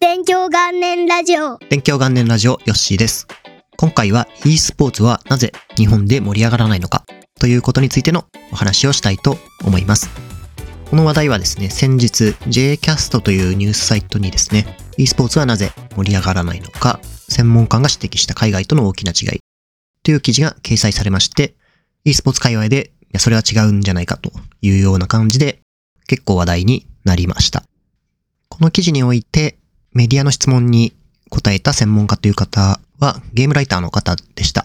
勉強元年ラジオ勉強元年ラジオヨッシーです。今回は e スポーツはなぜ日本で盛り上がらないのか？ということについてのお話をしたいと思います。この話題はですね、先日 JCast というニュースサイトにですね、e スポーツはなぜ盛り上がらないのか、専門家が指摘した海外との大きな違いという記事が掲載されまして、e スポーツ界隈で、いや、それは違うんじゃないかというような感じで結構話題になりました。この記事においてメディアの質問に答えた専門家という方はゲームライターの方でした。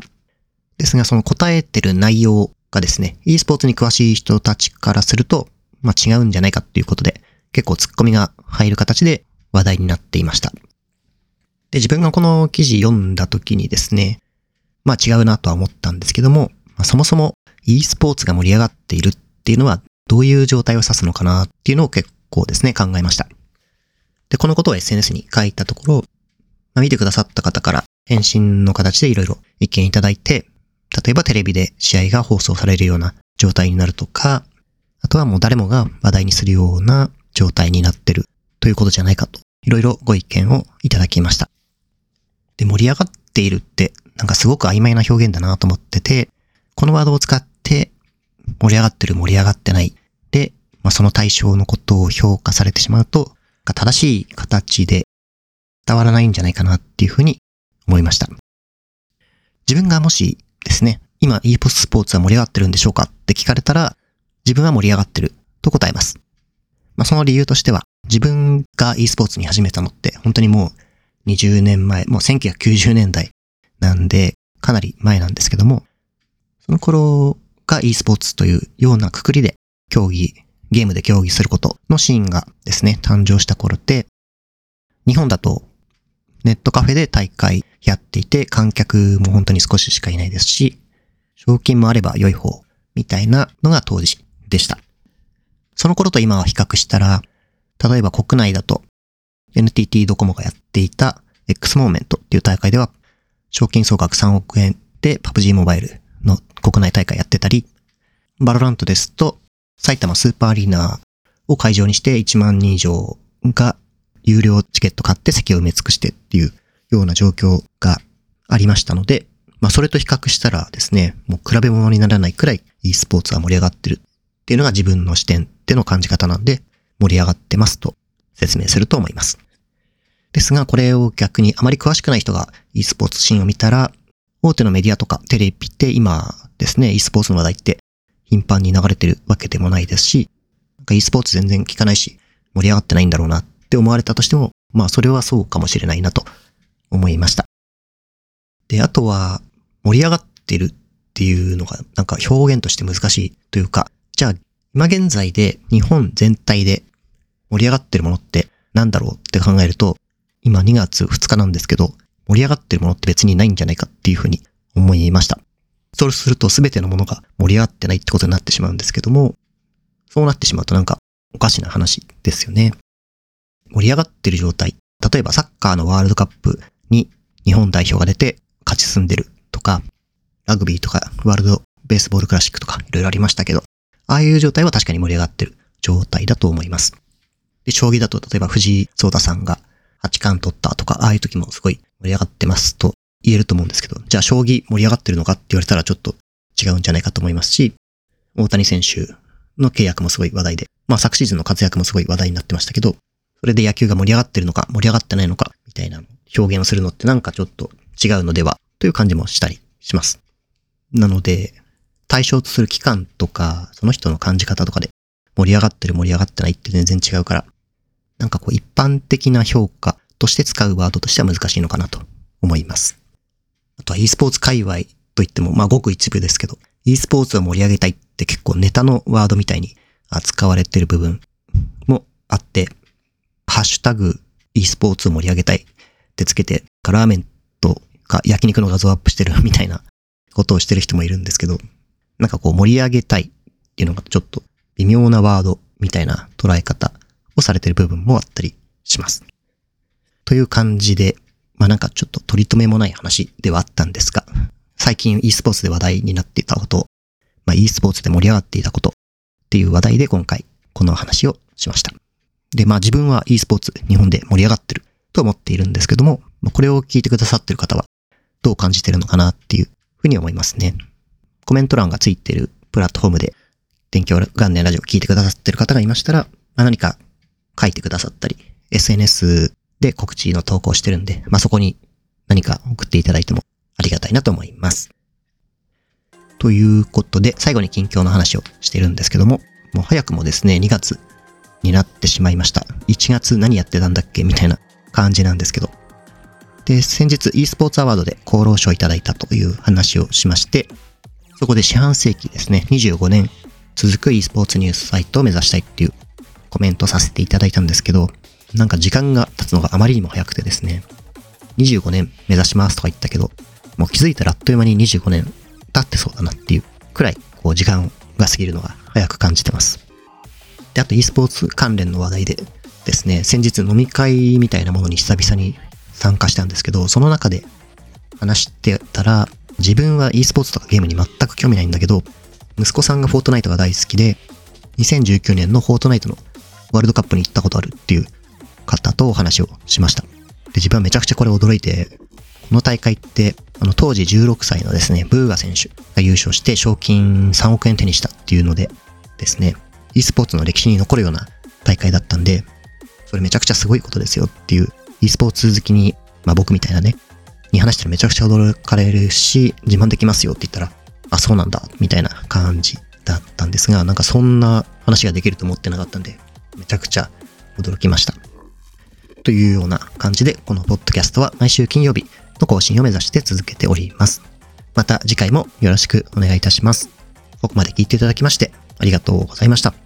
ですがその答えてる内容がですね、e スポーツに詳しい人たちからすると、まあ違うんじゃないかっていうことで結構ツッコミが入る形で話題になっていました。で、自分がこの記事読んだ時にですね、まあ違うなとは思ったんですけども、まあ、そもそも e スポーツが盛り上がっているっていうのはどういう状態を指すのかなっていうのを結構ですね、考えました。で、このことを SNS に書いたところ、まあ、見てくださった方から返信の形でいろいろ意見いただいて、例えばテレビで試合が放送されるような状態になるとか、あとはもう誰もが話題にするような状態になってるということじゃないかと、いろいろご意見をいただきました。で、盛り上がっているって、なんかすごく曖昧な表現だなと思ってて、このワードを使って盛り上がってる盛り上がってないで、まあ、その対象のことを評価されてしまうと、正しい形で伝わらないんじゃないかなっていうふうに思いました。自分がもしですね、今 e ポスポーツは盛り上がってるんでしょうかって聞かれたら、自分は盛り上がってると答えます。まあ、その理由としては、自分が e スポーツに始めたのって本当にもう20年前、もう1990年代なんで、かなり前なんですけども、その頃が e スポーツというようなくくりで競技、ゲームで競技することのシーンがですね、誕生した頃で、日本だとネットカフェで大会やっていて、観客も本当に少ししかいないですし、賞金もあれば良い方みたいなのが当時でした。その頃と今は比較したら、例えば国内だと NTT ドコモがやっていた X モーメントっていう大会では、賞金総額3億円で PUBG モバイルの国内大会やってたり、バロラントですと、埼玉スーパーアリーナを会場にして1万人以上が有料チケット買って席を埋め尽くしてっていうような状況がありましたので、まあそれと比較したらですね、もう比べ物にならないくらい e スポーツは盛り上がってるっていうのが自分の視点での感じ方なんで、盛り上がってますと説明すると思います。ですが、これを逆にあまり詳しくない人が e スポーツシーンを見たら、大手のメディアとかテレビって今ですね、e スポーツの話題って頻繁に流れてるわけでもないですし、なんか e スポーツ全然聞かないし、盛り上がってないんだろうなって思われたとしても、まあそれはそうかもしれないなと思いました。で、あとは盛り上がってるっていうのがなんか表現として難しいというか、じゃあ今現在で日本全体で盛り上がってるものってなんだろうって考えると、今2月2日なんですけど、盛り上がってるものって別にないんじゃないかっていうふうに思いました。そうすると全てのものが盛り上がってないってことになってしまうんですけども、そうなってしまうとなんかおかしな話ですよね。盛り上がってる状態。例えばサッカーのワールドカップに日本代表が出て勝ち進んでるとか、ラグビーとかワールドベースボールクラシックとかいろいろありましたけど、ああいう状態は確かに盛り上がってる状態だと思います。で、将棋だと例えば藤井聡太さんが八冠取ったとか、ああいう時もすごい盛り上がってますと言えると思うんですけど、じゃあ将棋盛り上がってるのかって言われたらちょっと違うんじゃないかと思いますし、大谷選手の契約もすごい話題で、まあ昨シーズンの活躍もすごい話題になってましたけど、それで野球が盛り上がってるのか盛り上がってないのかみたいな表現をするのってなんかちょっと違うのではという感じもしたりします。なので、対象とする期間とか、その人の感じ方とかで盛り上がってる盛り上がってないって全然違うから、なんかこう一般的な評価として使うワードとしては難しいのかなと思います。あとは e スポーツ界隈といっても、まあごく一部ですけど、e スポーツを盛り上げたいって結構ネタのワードみたいに扱われてる部分もあって、ハッシュタグ e スポーツを盛り上げたいってつけて、ラーメンとか焼肉の画像アップしてるみたいなことをしてる人もいるんですけど、なんかこう盛り上げたいっていうのがちょっと微妙なワードみたいな捉え方をされてる部分もあったりします。という感じで、まあなんかちょっと取り留めもない話ではあったんですが、最近 e スポーツで話題になっていたこと、まあ e スポーツで盛り上がっていたことっていう話題で今回この話をしました。で、まあ自分は e スポーツ日本で盛り上がってると思っているんですけども、これを聞いてくださってる方はどう感じてるのかなっていうふうに思いますね。コメント欄がついているプラットフォームで勉強元年ラジオを聞いてくださってる方がいましたら、まあ、何か書いてくださったり、SNS で告知の投稿してるんで、まあ、そこに何か送っていただいてもありがたいなと思います。ということで、最後に近況の話をしてるんですけども、もう早くもですね、2月になってしまいました。1月何やってたんだっけ？みたいな感じなんですけど。で、先日 e スポーツアワードで厚労省いただいたという話をしまして、そこで四半世紀ですね、25年続く e スポーツニュースサイトを目指したいっていうコメントさせていただいたんですけど、なんか時間が経つのがあまりにも早くてですね、25年目指しますとか言ったけど、もう気づいたらあっという間に25年経ってそうだなっていうくらい、こう時間が過ぎるのが早く感じてます。で、あと e スポーツ関連の話題でですね、先日飲み会みたいなものに久々に参加したんですけど、その中で話してたら、自分は e スポーツとかゲームに全く興味ないんだけど、息子さんがフォートナイトが大好きで、2019年のフォートナイトのワールドカップに行ったことあるっていう方とお話をしました。で、自分はめちゃくちゃこれ驚いて、この大会って、あの、当時16歳のですね、ブーガ選手が優勝して賞金3億円手にしたっていうのでですね、e スポーツの歴史に残るような大会だったんで、それめちゃくちゃすごいことですよっていう、e スポーツ好きに、まあ僕みたいなね、に話したらめちゃくちゃ驚かれるし、自慢できますよって言ったら、あ、そうなんだ、みたいな感じだったんですが、なんかそんな話ができると思ってなかったんで、めちゃくちゃ驚きました。というような感じで、このポッドキャストは毎週金曜日の更新を目指して続けております。また次回もよろしくお願いいたします。ここまで聞いていただきましてありがとうございました。